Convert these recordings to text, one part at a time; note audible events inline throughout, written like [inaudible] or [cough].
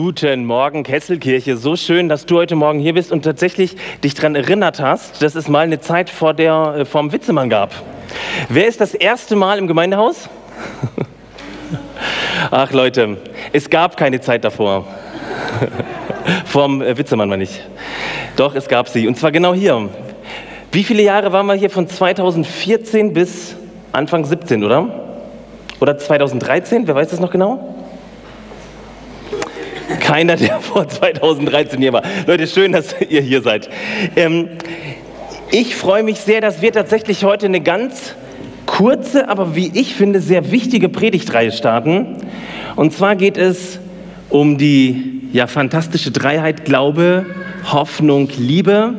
Guten Morgen, Kesselkirche. So schön, dass du heute Morgen hier bist und tatsächlich dich daran erinnert hast, dass es mal eine Zeit vor der äh, vom Witzemann gab. Wer ist das erste Mal im Gemeindehaus? [laughs] Ach Leute, es gab keine Zeit davor. [laughs] vom äh, Witzemann meine ich. Doch, es gab sie. Und zwar genau hier. Wie viele Jahre waren wir hier? Von 2014 bis Anfang 17, oder? Oder 2013? Wer weiß das noch genau? Keiner, der [laughs] vor 2013 hier war. Leute, schön, dass ihr hier seid. Ähm, ich freue mich sehr, dass wir tatsächlich heute eine ganz kurze, aber wie ich finde, sehr wichtige Predigtreihe starten. Und zwar geht es um die ja, fantastische Dreiheit Glaube, Hoffnung, Liebe.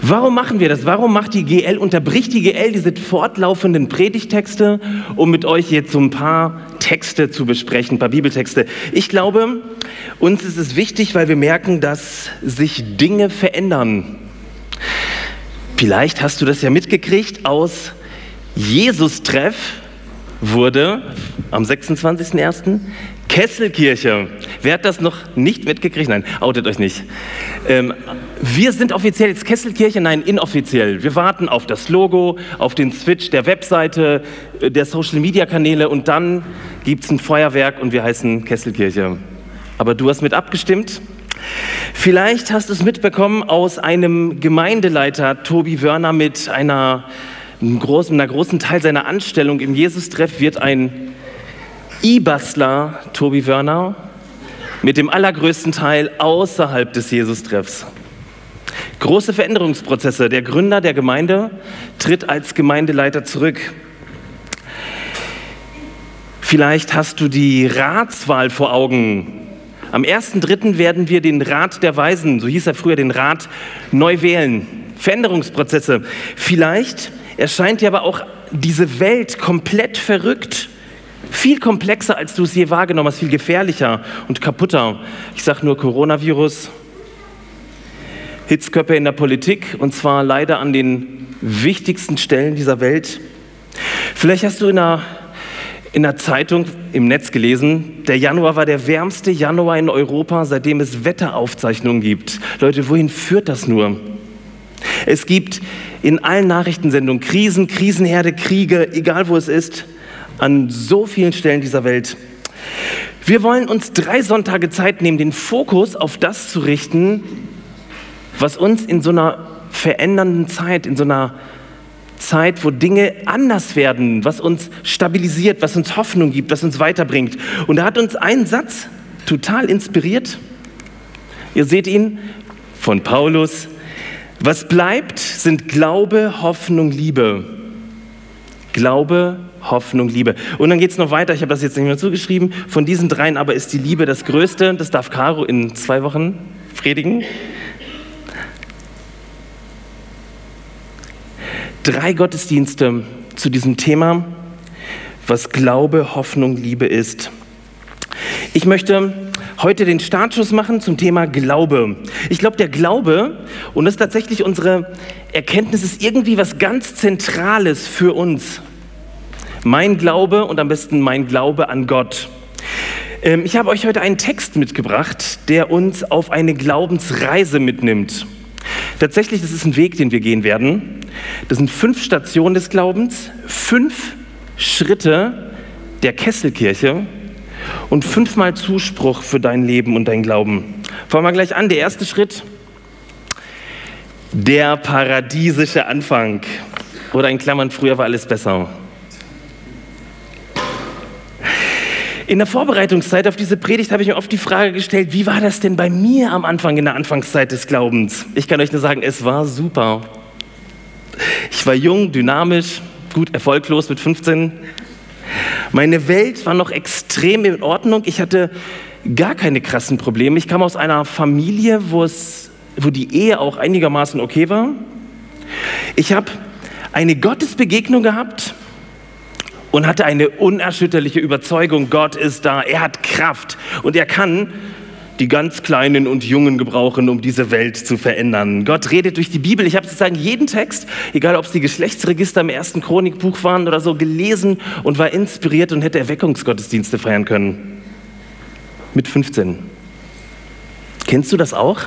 Warum machen wir das? Warum macht die GL, unterbricht die GL diese fortlaufenden Predigtexte, um mit euch jetzt so ein paar Texte zu besprechen, ein paar Bibeltexte? Ich glaube, uns ist es wichtig, weil wir merken, dass sich Dinge verändern. Vielleicht hast du das ja mitgekriegt aus Jesus-Treff wurde am 26.01. Kesselkirche. Wer hat das noch nicht mitgekriegt? Nein, outet euch nicht. Ähm, wir sind offiziell jetzt Kesselkirche, nein, inoffiziell. Wir warten auf das Logo, auf den Switch der Webseite, äh, der Social-Media-Kanäle und dann gibt es ein Feuerwerk und wir heißen Kesselkirche. Aber du hast mit abgestimmt? Vielleicht hast du es mitbekommen aus einem Gemeindeleiter, Tobi Wörner, mit einer, einem großen, einer großen Teil seiner Anstellung im Jesus-Treff wird ein E-Bastler, Tobi Wörner, mit dem allergrößten Teil außerhalb des Jesus-Treffs. Große Veränderungsprozesse. Der Gründer der Gemeinde tritt als Gemeindeleiter zurück. Vielleicht hast du die Ratswahl vor Augen. Am 1.3. werden wir den Rat der Weisen, so hieß er früher, den Rat neu wählen. Veränderungsprozesse. Vielleicht erscheint dir aber auch diese Welt komplett verrückt viel komplexer, als du es je wahrgenommen hast, viel gefährlicher und kaputter. Ich sage nur Coronavirus, Hitzköpfe in der Politik und zwar leider an den wichtigsten Stellen dieser Welt. Vielleicht hast du in einer, in einer Zeitung im Netz gelesen, der Januar war der wärmste Januar in Europa, seitdem es Wetteraufzeichnungen gibt. Leute, wohin führt das nur? Es gibt in allen Nachrichtensendungen Krisen, Krisenherde, Kriege, egal wo es ist an so vielen Stellen dieser Welt. Wir wollen uns drei Sonntage Zeit nehmen, den Fokus auf das zu richten, was uns in so einer verändernden Zeit, in so einer Zeit, wo Dinge anders werden, was uns stabilisiert, was uns Hoffnung gibt, was uns weiterbringt. Und da hat uns ein Satz total inspiriert. Ihr seht ihn von Paulus. Was bleibt, sind Glaube, Hoffnung, Liebe. Glaube, Hoffnung, Liebe. Und dann geht es noch weiter, ich habe das jetzt nicht mehr zugeschrieben. Von diesen dreien aber ist die Liebe das Größte. Das darf Caro in zwei Wochen predigen. Drei Gottesdienste zu diesem Thema, was Glaube, Hoffnung, Liebe ist. Ich möchte heute den Startschuss machen zum Thema Glaube. Ich glaube, der Glaube, und das ist tatsächlich unsere Erkenntnis, ist irgendwie was ganz Zentrales für uns. Mein Glaube und am besten mein Glaube an Gott. Ähm, ich habe euch heute einen Text mitgebracht, der uns auf eine Glaubensreise mitnimmt. Tatsächlich, das ist ein Weg, den wir gehen werden. Das sind fünf Stationen des Glaubens, fünf Schritte der Kesselkirche und fünfmal Zuspruch für dein Leben und dein Glauben. Fangen wir gleich an. Der erste Schritt, der paradiesische Anfang. Oder in Klammern, früher war alles besser. In der Vorbereitungszeit auf diese Predigt habe ich mir oft die Frage gestellt, wie war das denn bei mir am Anfang, in der Anfangszeit des Glaubens? Ich kann euch nur sagen, es war super. Ich war jung, dynamisch, gut erfolglos mit 15. Meine Welt war noch extrem in Ordnung. Ich hatte gar keine krassen Probleme. Ich kam aus einer Familie, wo, die Ehe auch einigermaßen okay war. Ich habe eine Gottesbegegnung gehabt und hatte eine unerschütterliche Überzeugung, Gott ist da, er hat Kraft und er kann die ganz Kleinen und Jungen gebrauchen, um diese Welt zu verändern. Gott redet durch die Bibel. Ich habe sozusagen jeden Text, egal ob es die Geschlechtsregister im ersten Chronikbuch waren oder so, gelesen und war inspiriert und hätte Erweckungsgottesdienste feiern können. mit 15. Kennst du das auch?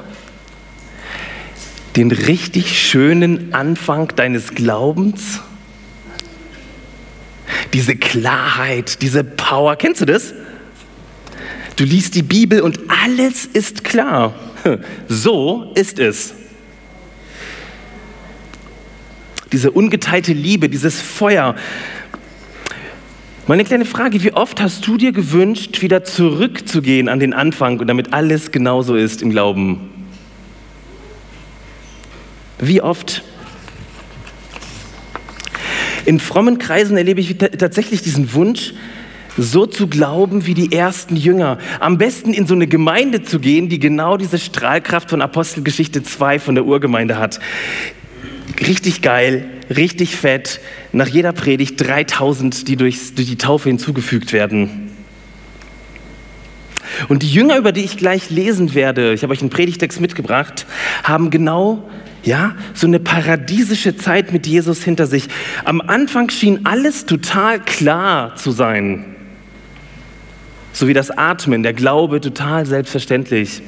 Den richtig schönen Anfang deines Glaubens? Diese Klarheit, diese Power, kennst du das? Du liest die Bibel und alles ist klar. [laughs] So ist es. Diese ungeteilte Liebe, dieses Feuer. Meine kleine Frage, wie oft hast du dir gewünscht, wieder zurückzugehen an den Anfang und damit alles genauso ist im Glauben? Wie oft? In frommen Kreisen erlebe ich tatsächlich diesen Wunsch, so zu glauben wie die ersten Jünger. Am besten in so eine Gemeinde zu gehen, die genau diese Strahlkraft von Apostelgeschichte 2 von der Urgemeinde hat. Richtig geil, richtig fett. Nach jeder Predigt 3000, die durch, die Taufe hinzugefügt werden. Und die Jünger, über die ich gleich lesen werde, ich habe euch einen Predigtext mitgebracht, haben genau ja, so eine paradiesische Zeit mit Jesus hinter sich. Am Anfang schien alles total klar zu sein so wie das Atmen, der Glaube total selbstverständlich.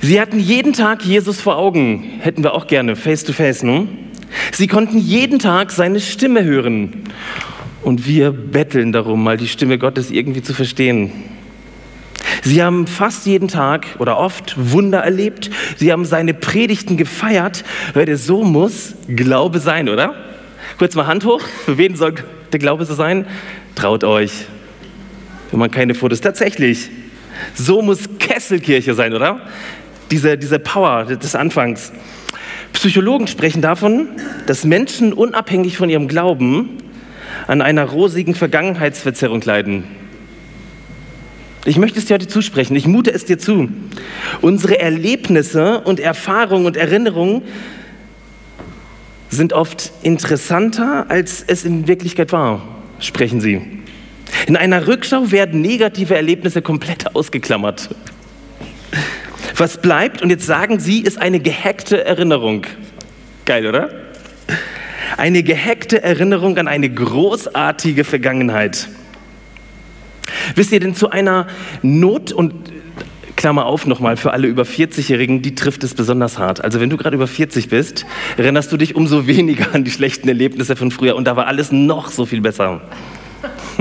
Sie hatten jeden Tag Jesus vor Augen, hätten wir auch gerne, face to face. Ne? Sie konnten jeden Tag seine Stimme hören. Und wir betteln darum, mal die Stimme Gottes irgendwie zu verstehen. Sie haben fast jeden Tag oder oft Wunder erlebt. Sie haben seine Predigten gefeiert. Leute, so muss Glaube sein, oder? Kurz mal Hand hoch. Für wen soll der Glaube so sein? Traut euch wenn man keine Fotos. Tatsächlich, so muss Kesselkirche sein, oder? Diese, diese Power des Anfangs. Psychologen sprechen davon, dass Menschen unabhängig von ihrem Glauben an einer rosigen Vergangenheitsverzerrung leiden. Ich möchte es dir heute zusprechen, ich mute es dir zu. Unsere Erlebnisse und Erfahrungen und Erinnerungen sind oft interessanter, als es in Wirklichkeit war, sprechen sie. In einer Rückschau werden negative Erlebnisse komplett ausgeklammert. Was bleibt, und jetzt sagen Sie, ist eine gehackte Erinnerung. Geil, oder? Eine gehackte Erinnerung an eine großartige Vergangenheit. Wisst ihr denn zu einer Not und Klammer auf nochmal für alle über 40-Jährigen, die trifft es besonders hart. Also wenn du gerade über 40 bist, erinnerst du dich umso weniger an die schlechten Erlebnisse von früher und da war alles noch so viel besser.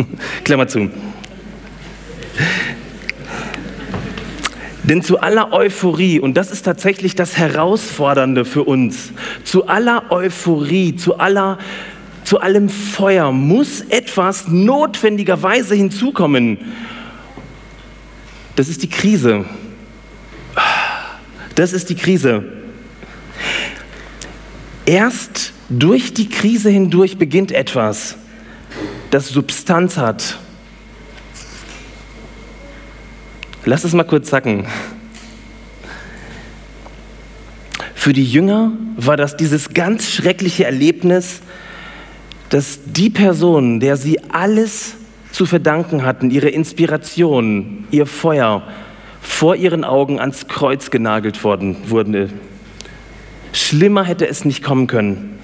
[laughs] Klammer zu. Denn zu aller Euphorie, und das ist tatsächlich das Herausfordernde für uns, zu aller Euphorie, zu, aller, zu allem Feuer muss etwas notwendigerweise hinzukommen. Das ist die Krise. Das ist die Krise. Erst durch die Krise hindurch beginnt etwas das Substanz hat. Lass es mal kurz sacken. Für die Jünger war das dieses ganz schreckliche Erlebnis, dass die Person, der sie alles zu verdanken hatten, ihre Inspiration, ihr Feuer, vor ihren Augen ans Kreuz genagelt worden wurde. Schlimmer hätte es nicht kommen können.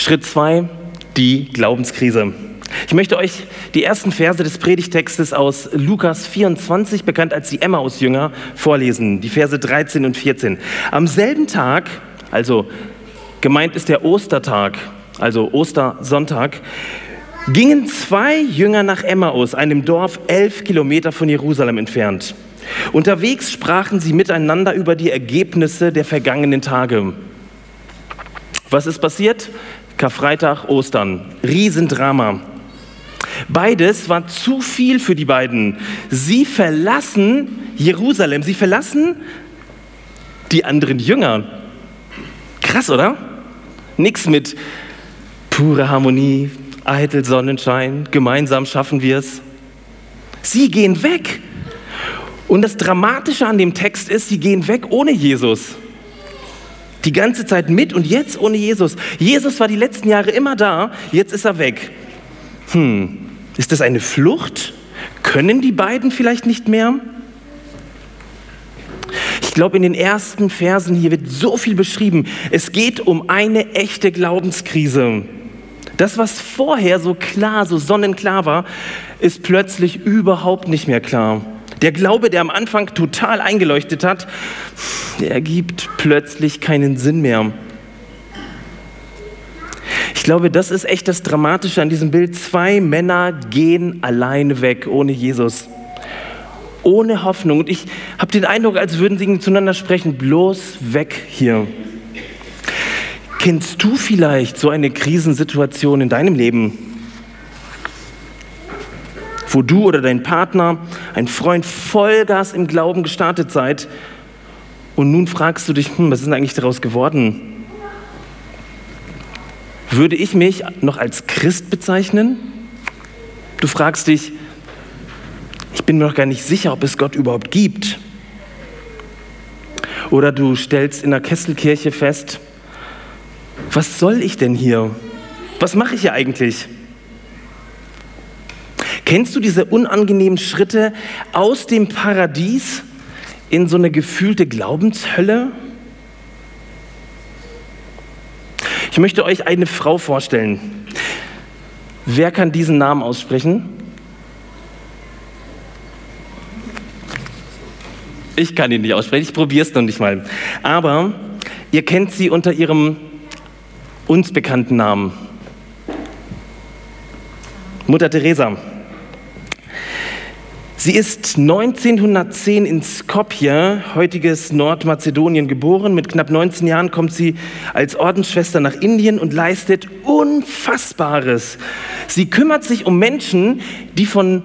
Schritt 2, die Glaubenskrise. Ich möchte euch die ersten Verse des Predigtextes aus Lukas 24, bekannt als die Emmaus-Jünger, vorlesen. Die Verse 13 und 14. Am selben Tag, also gemeint ist der Ostertag, also Ostersonntag, gingen zwei Jünger nach Emmaus, einem Dorf elf Kilometer von Jerusalem entfernt. Unterwegs sprachen sie miteinander über die Ergebnisse der vergangenen Tage. Was ist passiert? Karfreitag, Ostern. Riesendrama. Beides war zu viel für die beiden. Sie verlassen Jerusalem, sie verlassen die anderen Jünger. Krass, oder? Nichts mit pure Harmonie, eitel Sonnenschein, gemeinsam schaffen wir es. Sie gehen weg. Und das Dramatische an dem Text ist, sie gehen weg ohne Jesus. Die ganze Zeit mit und jetzt ohne Jesus. Jesus war die letzten Jahre immer da, jetzt ist er weg. Hm, ist das eine Flucht? Können die beiden vielleicht nicht mehr? Ich glaube, in den ersten Versen hier wird so viel beschrieben. Es geht um eine echte Glaubenskrise. Das, was vorher so klar, so sonnenklar war, ist plötzlich überhaupt nicht mehr klar. Der Glaube, der am Anfang total eingeleuchtet hat, der ergibt plötzlich keinen Sinn mehr. Ich glaube, das ist echt das Dramatische an diesem Bild. Zwei Männer gehen alleine weg, ohne Jesus. Ohne Hoffnung. Und ich habe den Eindruck, als würden sie zueinander sprechen, bloß weg hier. Kennst du vielleicht so eine Krisensituation in deinem Leben, wo du oder dein Partner, ein Freund Vollgas im Glauben gestartet seid und nun fragst du dich, hm, was ist denn eigentlich daraus geworden? Würde ich mich noch als Christ bezeichnen? Du fragst dich, ich bin mir noch gar nicht sicher, ob es Gott überhaupt gibt. Oder du stellst in der Kesselkirche fest, was soll ich denn hier? Was mache ich hier eigentlich? Kennst du diese unangenehmen Schritte aus dem Paradies in so eine gefühlte Glaubenshölle? Ich möchte euch eine Frau vorstellen. Wer kann diesen Namen aussprechen? Ich kann ihn nicht aussprechen, ich probiere es noch nicht mal. Aber ihr kennt sie unter ihrem uns bekannten Namen. Mutter Teresa. Sie ist 1910 in Skopje, heutiges Nordmazedonien, geboren. Mit knapp 19 Jahren kommt sie als Ordensschwester nach Indien und leistet Unfassbares. Sie kümmert sich um Menschen, die von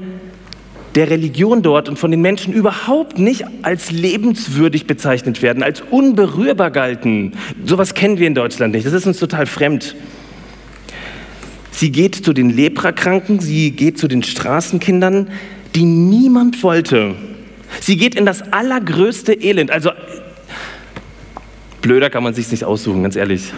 der Religion dort und von den Menschen überhaupt nicht als lebenswürdig bezeichnet werden, als unberührbar galten. Sowas kennen wir in Deutschland nicht. Das ist uns total fremd. Sie geht zu den Leprakranken, sie geht zu den Straßenkindern, die niemand wollte. Sie geht in das allergrößte Elend. Also blöder kann man sich nicht aussuchen, ganz ehrlich.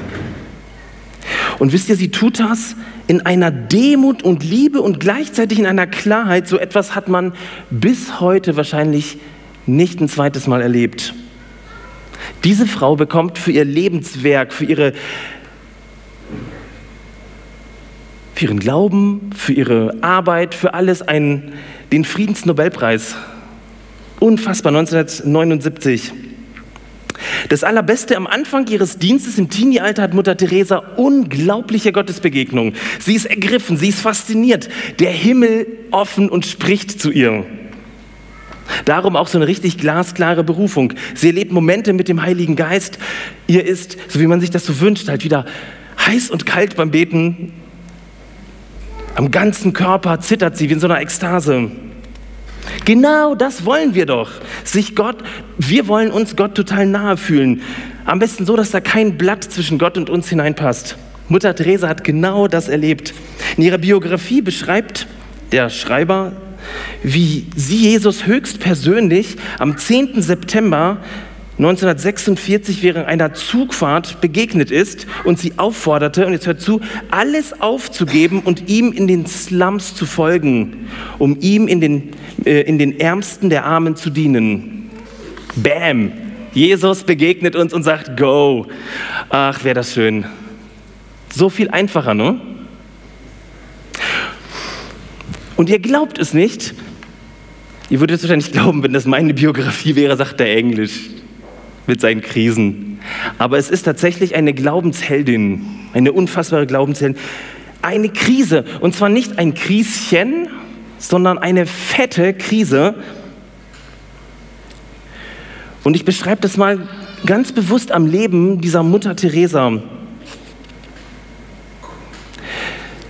Und wisst ihr, sie tut das in einer Demut und Liebe und gleichzeitig in einer Klarheit. So etwas hat man bis heute wahrscheinlich nicht ein zweites Mal erlebt. Diese Frau bekommt für ihr Lebenswerk, für, ihre, für ihren Glauben, für ihre Arbeit, für alles einen, den Friedensnobelpreis. Unfassbar, 1979. Das Allerbeste am Anfang ihres Dienstes im Teenie-Alter hat Mutter Teresa unglaubliche Gottesbegegnungen. Sie ist ergriffen, sie ist fasziniert. Der Himmel offen und spricht zu ihr. Darum auch so eine richtig glasklare Berufung. Sie erlebt Momente mit dem Heiligen Geist. Ihr ist, so wie man sich das so wünscht, halt wieder heiß und kalt beim Beten. Am ganzen Körper zittert sie wie in so einer Ekstase. Genau das wollen wir doch. Sich Gott, wir wollen uns Gott total nahe fühlen. Am besten so, dass da kein Blatt zwischen Gott und uns hineinpasst. Mutter Teresa hat genau das erlebt. In ihrer Biografie beschreibt der Schreiber, wie sie Jesus höchstpersönlich am 10. September 1946 während einer Zugfahrt begegnet ist und sie aufforderte, und jetzt hört zu, alles aufzugeben und ihm in den Slums zu folgen, um ihm in den, äh, in den Ärmsten der Armen zu dienen. Bam! Jesus begegnet uns und sagt, go. Ach, wäre das schön. So viel einfacher, ne? Und ihr glaubt es nicht. Ihr würdet es wahrscheinlich glauben, wenn das meine Biografie wäre, sagt er Englisch mit seinen Krisen. Aber es ist tatsächlich eine Glaubensheldin, eine unfassbare Glaubensheldin. Eine Krise, und zwar nicht ein Krieschen, sondern eine fette Krise. Und ich beschreibe das mal ganz bewusst am Leben dieser Mutter Teresa.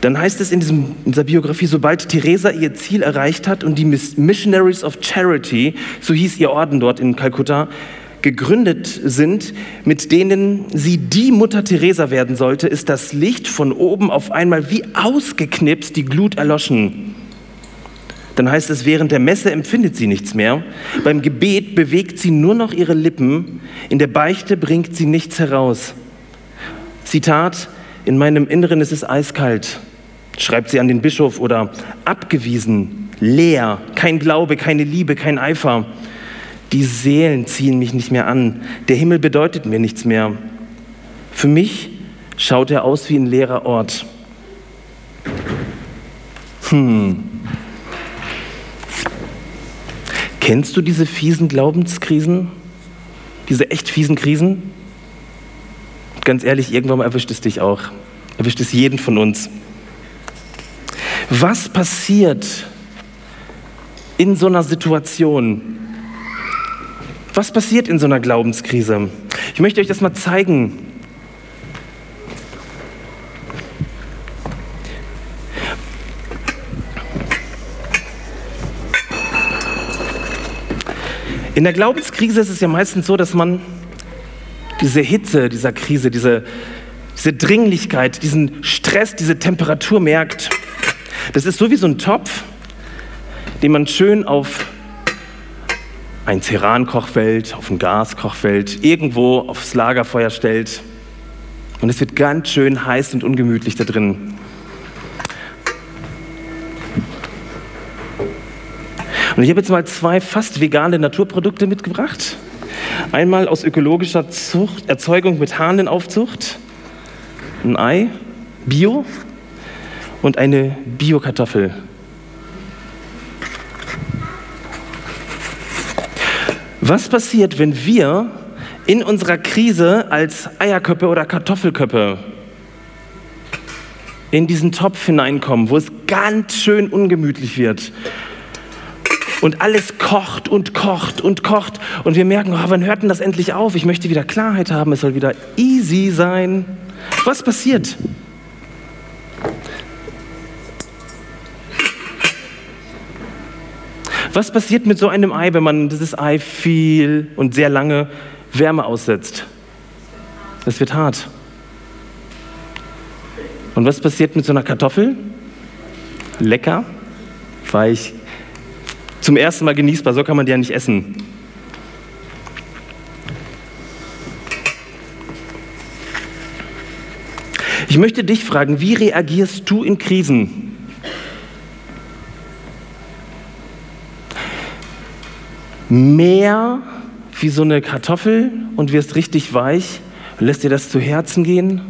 Dann heißt es in, diesem, in dieser Biografie, sobald Teresa ihr Ziel erreicht hat und die Missionaries of Charity, so hieß ihr Orden dort in Kalkutta, gegründet sind, mit denen sie die Mutter Teresa werden sollte, ist das Licht von oben auf einmal wie ausgeknipst, die Glut erloschen. Dann heißt es, während der Messe empfindet sie nichts mehr. Beim Gebet bewegt sie nur noch ihre Lippen. In der Beichte bringt sie nichts heraus. Zitat, in meinem Inneren ist es eiskalt, schreibt sie an den Bischof oder abgewiesen, leer, kein Glaube, keine Liebe, kein Eifer. Die Seelen ziehen mich nicht mehr an. Der Himmel bedeutet mir nichts mehr. Für mich schaut er aus wie ein leerer Ort. Hm. Kennst du diese fiesen Glaubenskrisen? Diese echt fiesen Krisen? Ganz ehrlich, irgendwann erwischt es dich auch. Erwischt es jeden von uns. Was passiert in so einer Situation? Was passiert in so einer Glaubenskrise? Ich möchte euch das mal zeigen. In der Glaubenskrise ist es ja meistens so, dass man diese Hitze dieser Krise, diese, diese Dringlichkeit, diesen Stress, diese Temperatur merkt. Das ist so wie so ein Topf, den man schön auf ein Ceran-Kochfeld, auf ein Gaskochfeld, irgendwo aufs Lagerfeuer stellt. Und es wird ganz schön heiß und ungemütlich da drin. Und ich habe jetzt mal zwei fast vegane Naturprodukte mitgebracht. Einmal aus ökologischer Zucht, Erzeugung mit Hahnenaufzucht, ein Ei, Bio und eine Bio-Kartoffel. Was passiert, wenn wir in unserer Krise als Eierköppe oder Kartoffelköppe in diesen Topf hineinkommen, wo es ganz schön ungemütlich wird und alles kocht und kocht und kocht und wir merken, oh, wann hört denn das endlich auf? Ich möchte wieder Klarheit haben, es soll wieder easy sein. Was passiert? Was passiert mit so einem Ei, wenn man dieses Ei viel und sehr lange Wärme aussetzt? Es wird hart. Und was passiert mit so einer Kartoffel? Lecker, weich, zum ersten Mal genießbar, so kann man die ja nicht essen. Ich möchte dich fragen, wie reagierst du in Krisen? Mehr wie so eine Kartoffel und wirst richtig weich lässt dir das zu Herzen gehen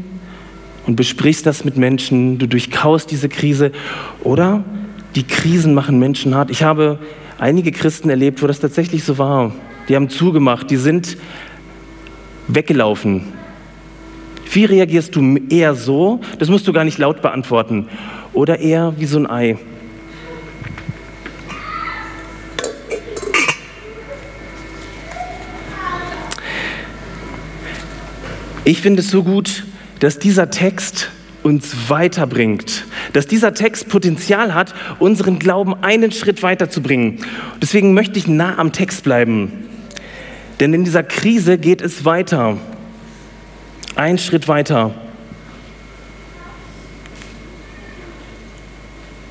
und besprichst das mit Menschen, du durchkaust diese Krise oder die Krisen machen Menschen hart. Ich habe einige Christen erlebt, wo das tatsächlich so war. Die haben zugemacht, die sind weggelaufen. Wie reagierst du eher so? Das musst du gar nicht laut beantworten. Oder eher wie so ein Ei? Ich finde es so gut, dass dieser Text uns weiterbringt. Dass dieser Text Potenzial hat, unseren Glauben einen Schritt weiterzubringen. Deswegen möchte ich nah am Text bleiben. Denn in dieser Krise geht es weiter. Ein Schritt weiter.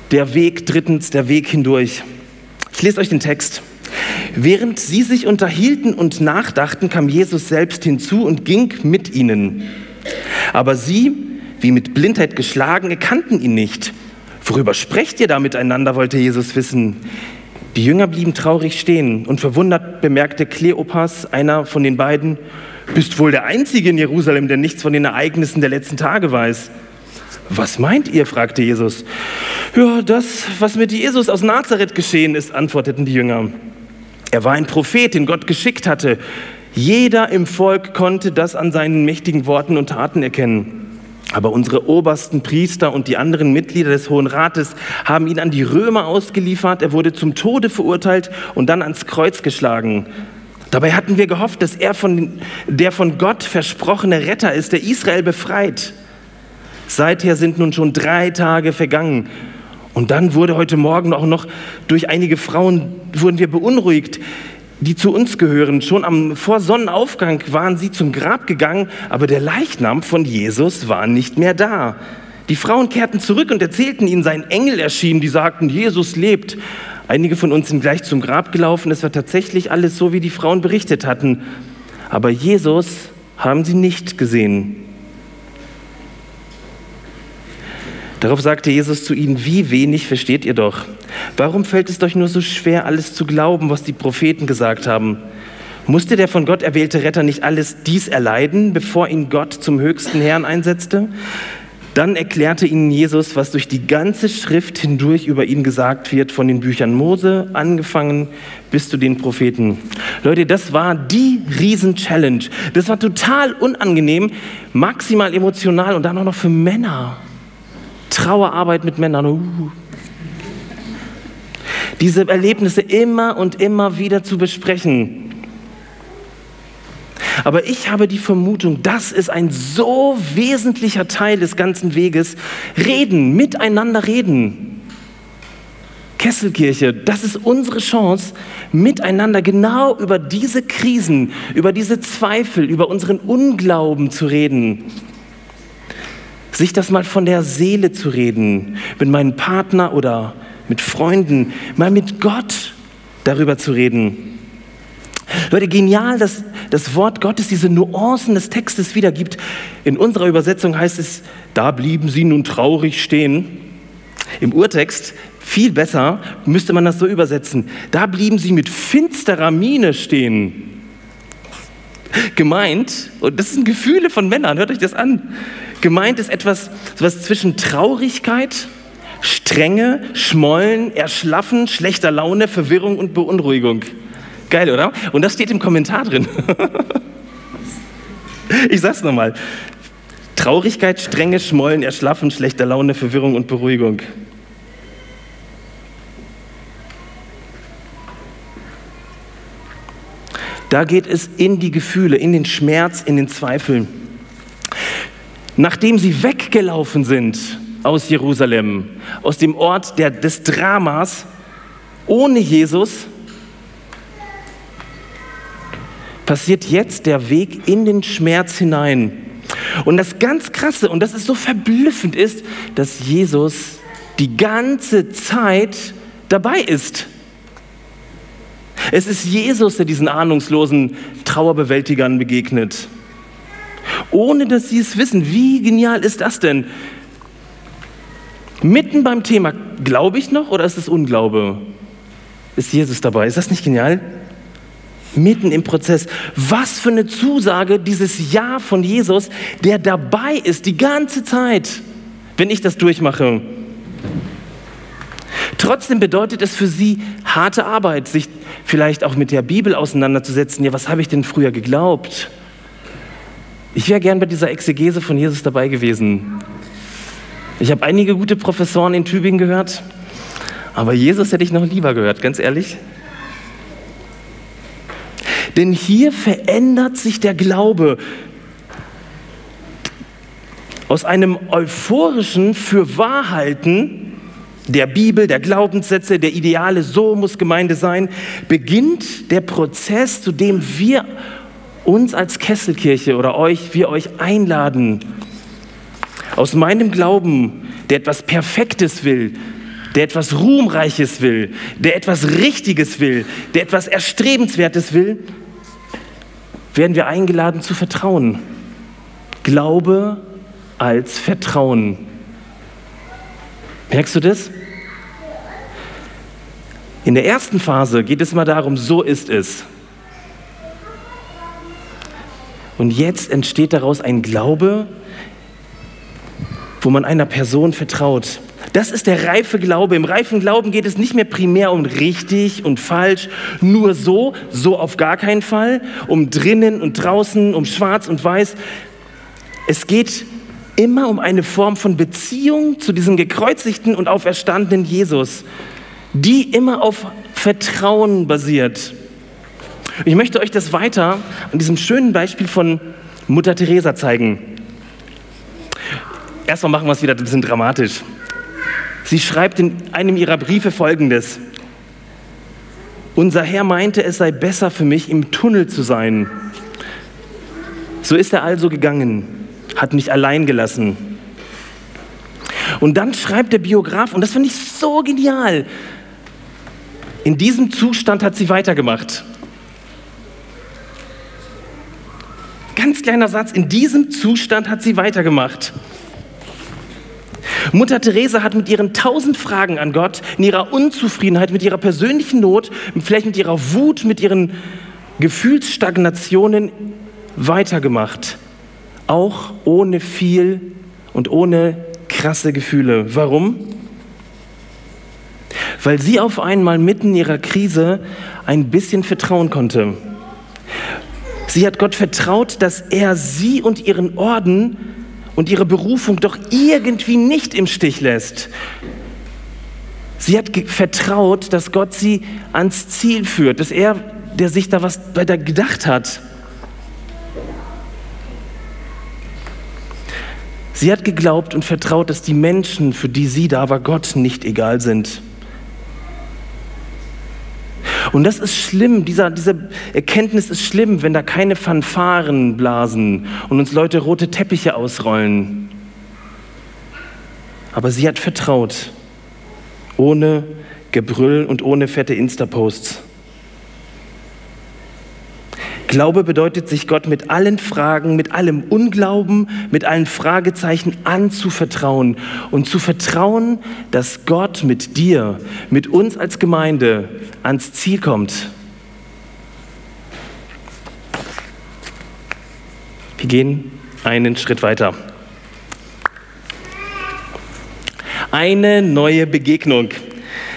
Der Weg, drittens, der Weg hindurch. Ich lese euch den Text. Während sie sich unterhielten und nachdachten, kam Jesus selbst hinzu und ging mit ihnen. Aber sie wie mit Blindheit geschlagen, erkannten ihn nicht. Worüber sprecht ihr da miteinander, wollte Jesus wissen. Die Jünger blieben traurig stehen und verwundert bemerkte Kleopas, einer von den beiden, bist wohl der Einzige in Jerusalem, der nichts von den Ereignissen der letzten Tage weiß. Was meint ihr? fragte Jesus. Ja, das, was mit Jesus aus Nazareth geschehen ist, antworteten die Jünger. Er war ein Prophet, den Gott geschickt hatte. Jeder im Volk konnte das an seinen mächtigen Worten und Taten erkennen. Aber unsere obersten Priester und die anderen Mitglieder des Hohen Rates haben ihn an die Römer ausgeliefert. Er wurde zum Tode verurteilt und dann ans Kreuz geschlagen. Dabei hatten wir gehofft, dass er von, der von Gott versprochene Retter ist, der Israel befreit. Seither sind nun schon drei Tage vergangen. Und dann wurde heute Morgen auch noch durch einige Frauen wurden wir beunruhigt die zu uns gehören. Schon am vor Sonnenaufgang waren sie zum Grab gegangen, aber der Leichnam von Jesus war nicht mehr da. Die Frauen kehrten zurück und erzählten ihnen, sein Engel erschien, die sagten, Jesus lebt. Einige von uns sind gleich zum Grab gelaufen. Es war tatsächlich alles so, wie die Frauen berichtet hatten. Aber Jesus haben sie nicht gesehen. Darauf sagte Jesus zu ihnen, wie wenig versteht ihr doch? Warum fällt es euch nur so schwer, alles zu glauben, was die Propheten gesagt haben? Musste der von Gott erwählte Retter nicht alles dies erleiden, bevor ihn Gott zum höchsten Herrn einsetzte? Dann erklärte ihnen Jesus, was durch die ganze Schrift hindurch über ihn gesagt wird, von den Büchern Mose angefangen bis zu den Propheten. Leute, das war die Riesen-Challenge. Das war total unangenehm, maximal emotional und dann auch noch für Männer. Trauerarbeit mit Männern. Uh. Diese Erlebnisse immer und immer wieder zu besprechen. Aber ich habe die Vermutung, das ist ein so wesentlicher Teil des ganzen Weges. Reden, miteinander reden. Kesselkirche, das ist unsere Chance, miteinander genau über diese Krisen, über diese Zweifel, über unseren Unglauben zu reden. Sich das mal von der Seele zu reden, mit meinem Partner oder mit Freunden, mal mit Gott darüber zu reden. Leute, genial, dass das Wort Gottes diese Nuancen des Textes wiedergibt. In unserer Übersetzung heißt es, da blieben sie nun traurig stehen. Im Urtext, viel besser, müsste man das so übersetzen, da blieben sie mit finsterer Miene stehen. Gemeint, und das sind Gefühle von Männern, hört euch das an. Gemeint ist etwas, etwas zwischen Traurigkeit, Strenge, Schmollen, Erschlaffen, schlechter Laune, Verwirrung und Beunruhigung. Geil, oder? Und das steht im Kommentar drin. [laughs] ich sag's nochmal. Traurigkeit, Strenge, Schmollen, Erschlaffen, schlechter Laune, Verwirrung und Beruhigung. Da geht es in die Gefühle, in den Schmerz, in den Zweifeln. Nachdem sie weggelaufen sind aus Jerusalem, aus dem Ort der, des Dramas, ohne Jesus, passiert jetzt der Weg in den Schmerz hinein. Und das ganz Krasse, und das ist so verblüffend, ist, dass Jesus die ganze Zeit dabei ist. Es ist Jesus, der diesen ahnungslosen Trauerbewältigern begegnet. Ohne dass sie es wissen. Wie genial ist das denn? Mitten beim Thema, glaube ich noch oder ist es Unglaube? Ist Jesus dabei? Ist das nicht genial? mitten im Prozess. Was für eine Zusage dieses Ja von Jesus, der dabei ist die ganze Zeit, wenn ich das durchmache. Trotzdem bedeutet es für sie harte Arbeit, sich vielleicht auch mit der Bibel auseinanderzusetzen. Ja, was habe ich denn früher geglaubt? Ich wäre gern bei dieser Exegese von Jesus dabei gewesen. Ich habe einige gute Professoren in Tübingen gehört, aber Jesus hätte ich noch lieber gehört, ganz ehrlich. Denn hier verändert sich der Glaube aus einem euphorischen Fürwahrhalten der Bibel, der Glaubenssätze, der Ideale, so muss Gemeinde sein, beginnt der Prozess, zu dem wir uns als Kesselkirche oder euch, wir euch einladen. Aus meinem Glauben, der etwas Perfektes will, der etwas Ruhmreiches will, der etwas Richtiges will, der etwas Erstrebenswertes will, werden wir eingeladen zu vertrauen. Glaube als Vertrauen. Merkst du das? In der ersten Phase geht es mal darum, so ist es. Und jetzt entsteht daraus ein Glaube, wo man einer Person vertraut. Das ist der reife Glaube. Im reifen Glauben geht es nicht mehr primär um richtig und falsch, nur so, so auf gar keinen Fall, um drinnen und draußen, um schwarz und weiß. Es geht immer um eine Form von Beziehung zu diesem gekreuzigten und auferstandenen Jesus, die immer auf Vertrauen basiert. Ich möchte euch das weiter an diesem schönen Beispiel von Mutter Teresa zeigen. Erstmal machen wir es wieder ein bisschen dramatisch. Sie schreibt in einem ihrer Briefe folgendes. Unser Herr meinte, es sei besser für mich, im Tunnel zu sein. So ist er also gegangen, hat mich allein gelassen. Und dann schreibt der Biograf, und das finde ich so genial, in diesem Zustand hat sie weitergemacht. Ganz kleiner Satz, in diesem Zustand hat sie weitergemacht. Mutter Teresa hat mit ihren tausend Fragen an Gott, in ihrer Unzufriedenheit, mit ihrer persönlichen Not, vielleicht mit ihrer Wut, mit ihren Gefühlsstagnationen weitergemacht. Auch ohne viel und ohne krasse Gefühle. Warum? Weil sie auf einmal mitten in ihrer Krise ein bisschen vertrauen konnte. Sie hat Gott vertraut, dass er sie und ihren Orden und ihre Berufung doch irgendwie nicht im Stich lässt. Sie hat vertraut, dass Gott sie ans Ziel führt, dass er, der sich da was weiter gedacht hat. Sie hat geglaubt und vertraut, dass die Menschen, für die sie da war, Gott nicht egal sind. Und das ist schlimm, dieser, diese Erkenntnis ist schlimm, wenn da keine Fanfaren blasen und uns Leute rote Teppiche ausrollen. Aber sie hat vertraut, ohne Gebrüll und ohne fette Insta-Posts. Glaube bedeutet, sich Gott mit allen Fragen, mit allem Unglauben, mit allen Fragezeichen anzuvertrauen und zu vertrauen, dass Gott mit dir, mit uns als Gemeinde ans Ziel kommt. Wir gehen einen Schritt weiter. Eine neue Begegnung.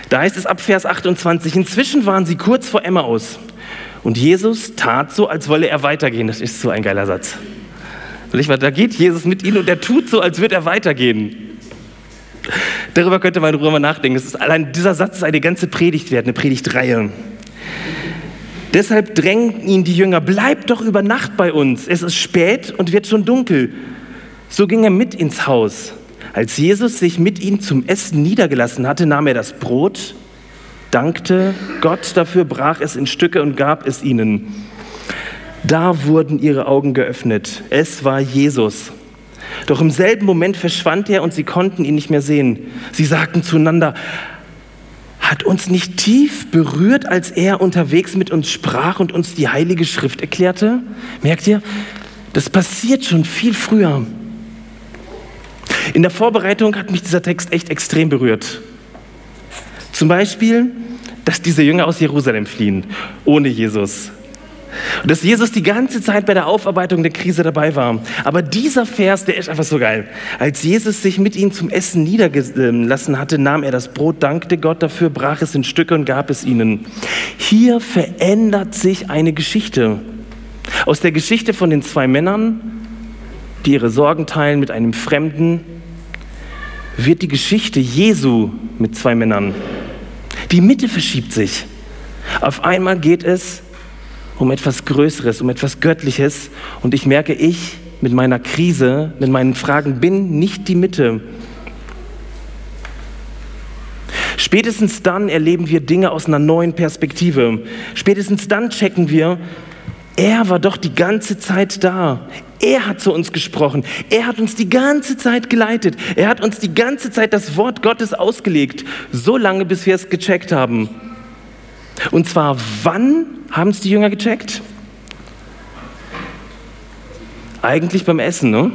Da heißt es ab Vers 28, inzwischen waren sie kurz vor Emmaus. Und Jesus tat so, als wolle er weitergehen. Das ist so ein geiler Satz. Da geht Jesus mit ihnen und er tut so, als würde er weitergehen. Darüber könnte man darüber nachdenken. Das ist, allein dieser Satz ist eine ganze Predigt wert, eine Predigtreihe. Deshalb drängen ihn die Jünger, bleib doch über Nacht bei uns. Es ist spät und wird schon dunkel. So ging er mit ins Haus. Als Jesus sich mit ihnen zum Essen niedergelassen hatte, nahm er das Brot, dankte Gott dafür, brach es in Stücke und gab es ihnen. Da wurden ihre Augen geöffnet. Es war Jesus. Doch im selben Moment verschwand er und sie konnten ihn nicht mehr sehen. Sie sagten zueinander, hat uns nicht tief berührt, als er unterwegs mit uns sprach und uns die Heilige Schrift erklärte? Merkt ihr, das passiert schon viel früher. In der Vorbereitung hat mich dieser Text echt extrem berührt. Zum Beispiel, dass diese Jünger aus Jerusalem fliehen, ohne Jesus. Und dass Jesus die ganze Zeit bei der Aufarbeitung der Krise dabei war. Aber dieser Vers, der ist einfach so geil. Als Jesus sich mit ihnen zum Essen niedergelassen hatte, nahm er das Brot, dankte Gott dafür, brach es in Stücke und gab es ihnen. Hier verändert sich eine Geschichte. Aus der Geschichte von den zwei Männern, die ihre Sorgen teilen mit einem Fremden, wird die Geschichte Jesu mit zwei Männern. Die Mitte verschiebt sich. Auf einmal geht es um etwas Größeres, um etwas Göttliches. Und ich merke, ich mit meiner Krise, mit meinen Fragen bin nicht die Mitte. Spätestens dann erleben wir Dinge aus einer neuen Perspektive. Spätestens dann checken wir, er war doch die ganze Zeit da. Er hat zu uns gesprochen. Er hat uns die ganze Zeit geleitet. Er hat uns die ganze Zeit das Wort Gottes ausgelegt. So lange, bis wir es gecheckt haben. Und zwar, wann haben es die Jünger gecheckt? Eigentlich beim Essen, ne?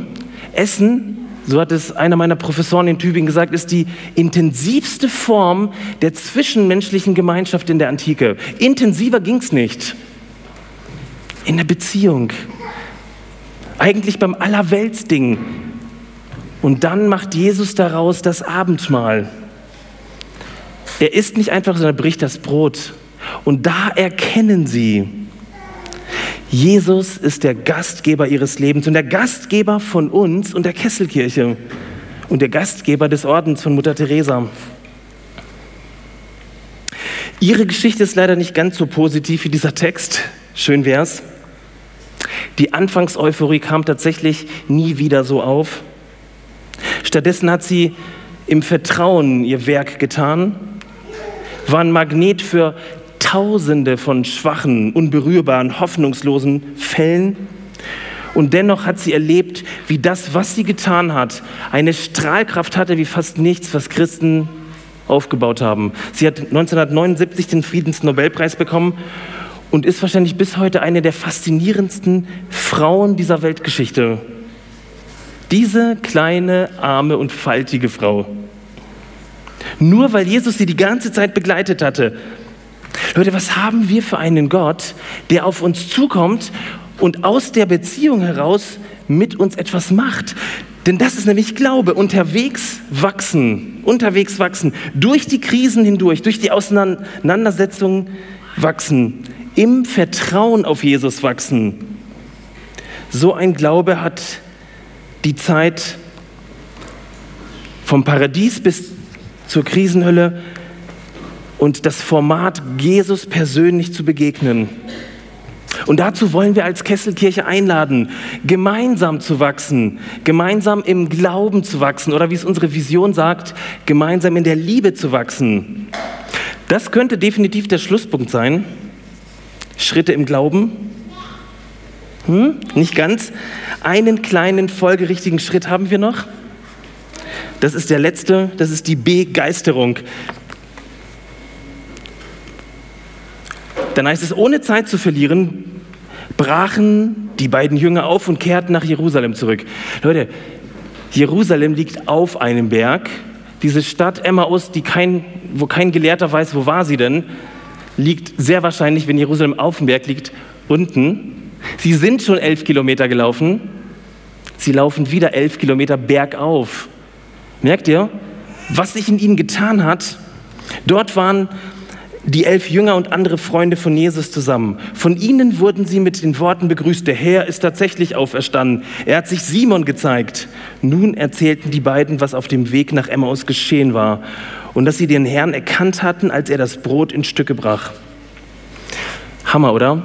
Essen, so hat es einer meiner Professoren in Tübingen gesagt, ist die intensivste Form der zwischenmenschlichen Gemeinschaft in der Antike. Intensiver ging es nicht. In der Beziehung, eigentlich beim Allerweltsding. Und dann macht Jesus daraus das Abendmahl. Er isst nicht einfach, sondern bricht das Brot. Und da erkennen sie, Jesus ist der Gastgeber ihres Lebens und der Gastgeber von uns und der Kesselkirche und der Gastgeber des Ordens von Mutter Teresa. Ihre Geschichte ist leider nicht ganz so positiv wie dieser Text. Schön wär's. Die Anfangseuphorie kam tatsächlich nie wieder so auf. Stattdessen hat sie im Vertrauen ihr Werk getan, war ein Magnet für Tausende von schwachen, unberührbaren, hoffnungslosen Fällen. Und dennoch hat sie erlebt, wie das, was sie getan hat, eine Strahlkraft hatte wie fast nichts, was Christen aufgebaut haben. Sie hat 1979 den Friedensnobelpreis bekommen und ist wahrscheinlich bis heute eine der faszinierendsten Frauen dieser Weltgeschichte. Diese kleine, arme und faltige Frau. Nur weil Jesus sie die ganze Zeit begleitet hatte. Leute, was haben wir für einen Gott, der auf uns zukommt und aus der Beziehung heraus mit uns etwas macht? Denn das ist nämlich Glaube, unterwegs wachsen, unterwegs wachsen, durch die Krisen hindurch, durch die Auseinandersetzungen wachsen, im Vertrauen auf Jesus wachsen. So ein Glaube hat die Zeit vom Paradies bis zur Krisenhölle und das Format, Jesus persönlich zu begegnen. Und dazu wollen wir als Kesselkirche einladen, gemeinsam zu wachsen, gemeinsam im Glauben zu wachsen oder wie es unsere Vision sagt, gemeinsam in der Liebe zu wachsen. Das könnte definitiv der Schlusspunkt sein. Schritte im Glauben. Hm? Nicht ganz. Einen kleinen folgerichtigen Schritt haben wir noch. Das ist der letzte, das ist die Begeisterung. Dann heißt es, ohne Zeit zu verlieren, brachen die beiden Jünger auf und kehrten nach Jerusalem zurück. Leute, Jerusalem liegt auf einem Berg. Diese Stadt Emmaus, die kein, wo kein Gelehrter weiß, wo war sie denn, liegt sehr wahrscheinlich, wenn Jerusalem auf dem Berg liegt, unten. Sie sind schon elf Kilometer gelaufen. Sie laufen wieder elf Kilometer bergauf. Merkt ihr, was sich in ihnen getan hat? Dort waren die elf Jünger und andere Freunde von Jesus zusammen. Von ihnen wurden sie mit den Worten begrüßt, der Herr ist tatsächlich auferstanden. Er hat sich Simon gezeigt. Nun erzählten die beiden, was auf dem Weg nach Emmaus geschehen war und dass sie den Herrn erkannt hatten, als er das Brot in Stücke brach. Hammer, oder?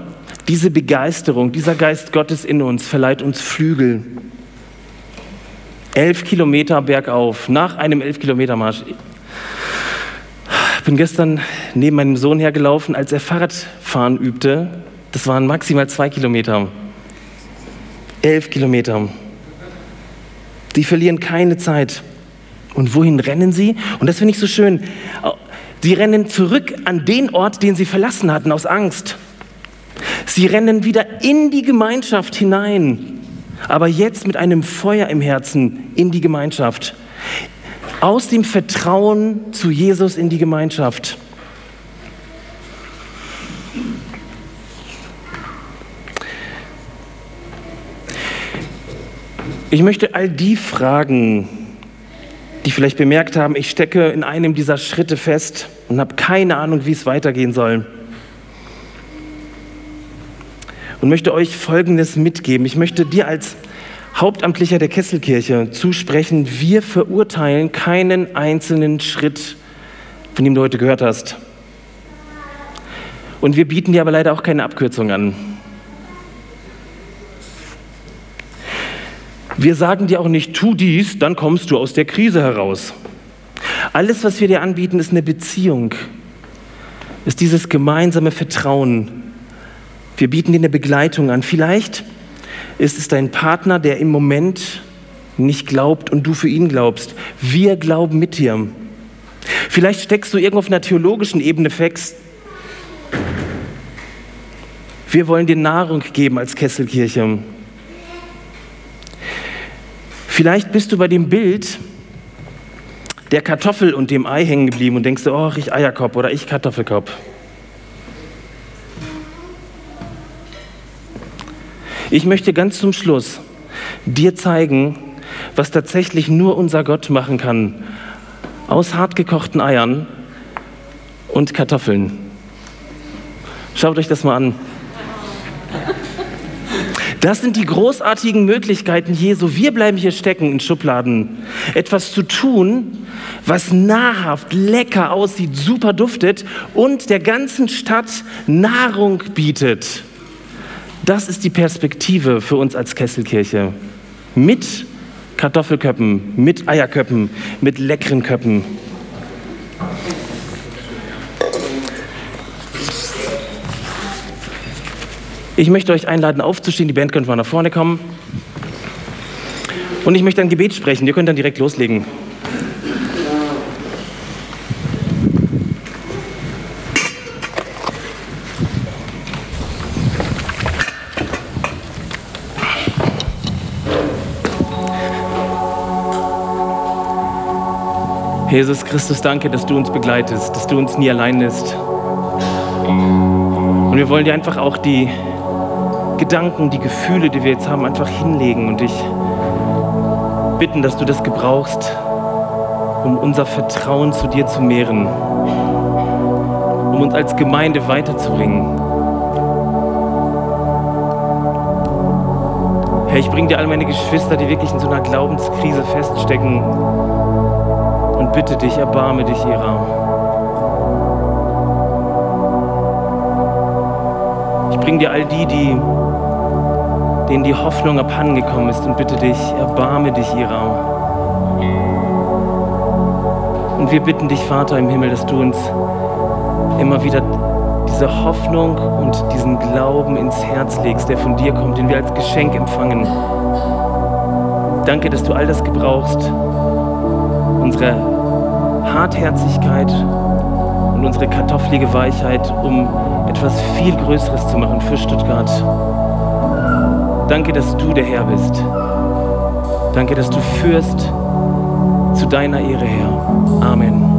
Diese Begeisterung, dieser Geist Gottes in uns verleiht uns Flügel. Elf Kilometer bergauf, nach einem elf Kilometer Marsch. Ich bin gestern neben meinem Sohn hergelaufen, als er Fahrradfahren übte. Das waren maximal zwei Kilometer. Elf Kilometer. Die verlieren keine Zeit. Und wohin rennen sie? Und das finde ich so schön. Sie rennen zurück an den Ort, den sie verlassen hatten, aus Angst. Sie rennen wieder in die Gemeinschaft hinein, aber jetzt mit einem Feuer im Herzen in die Gemeinschaft aus dem Vertrauen zu Jesus in die Gemeinschaft. Ich möchte all die Fragen, die vielleicht bemerkt haben, ich stecke in einem dieser Schritte fest und habe keine Ahnung, wie es weitergehen soll. Und möchte euch Folgendes mitgeben. Ich möchte dir als Hauptamtlicher der Kesselkirche zusprechen, wir verurteilen keinen einzelnen Schritt, von dem du heute gehört hast. Und wir bieten dir aber leider auch keine Abkürzung an. Wir sagen dir auch nicht, tu dies, dann kommst du aus der Krise heraus. Alles, was wir dir anbieten, ist eine Beziehung, ist dieses gemeinsame Vertrauen. Wir bieten dir eine Begleitung an. Vielleicht ist es dein Partner, der im Moment nicht glaubt und du für ihn glaubst. Wir glauben mit dir. Vielleicht steckst du irgendwo auf einer theologischen Ebene fest. Wir wollen dir Nahrung geben als Kesselkirche. Vielleicht bist du bei dem Bild der Kartoffel und dem Ei hängen geblieben und denkst, oh, ich Eierkopf oder ich Kartoffelkopf. Ich möchte ganz zum Schluss dir zeigen, was tatsächlich nur unser Gott machen kann. Aus hartgekochten Eiern und Kartoffeln. Schaut euch das mal an. Das sind die großartigen Möglichkeiten Jesu. Wir bleiben hier stecken in Schubladen. Etwas zu tun, was nahrhaft, lecker aussieht, super duftet und der ganzen Stadt Nahrung bietet. Das ist die Perspektive für uns als Kesselkirche. Mit Kartoffelköppen, mit Eierköppen, mit leckeren Köppen. Ich möchte euch einladen, aufzustehen. Die Band könnte mal nach vorne kommen. Und ich möchte ein Gebet sprechen. Ihr könnt dann direkt loslegen. Jesus Christus, danke, dass du uns begleitest, dass du uns nie allein lässt. Und wir wollen dir einfach auch die Gedanken, die Gefühle, die wir jetzt haben, einfach hinlegen und dich bitten, dass du das gebrauchst, um unser Vertrauen zu dir zu mehren, um uns als Gemeinde weiterzubringen. Herr, ich bringe dir all meine Geschwister, die wirklich in so einer Glaubenskrise feststecken und bitte dich, erbarme dich ihrer. Ich bringe dir all die, die denen die Hoffnung abhandengekommen ist und bitte dich, erbarme dich ihrer. Und wir bitten dich, Vater im Himmel, dass du uns immer wieder diese Hoffnung und diesen Glauben ins Herz legst, der von dir kommt, den wir als Geschenk empfangen. Danke, dass du all das gebrauchst, unsere Hartherzigkeit und unsere kartoffelige Weichheit, um etwas viel Größeres zu machen für Stuttgart. Danke, dass du der Herr bist. Danke, dass du führst zu deiner Ehre, Herr. Amen.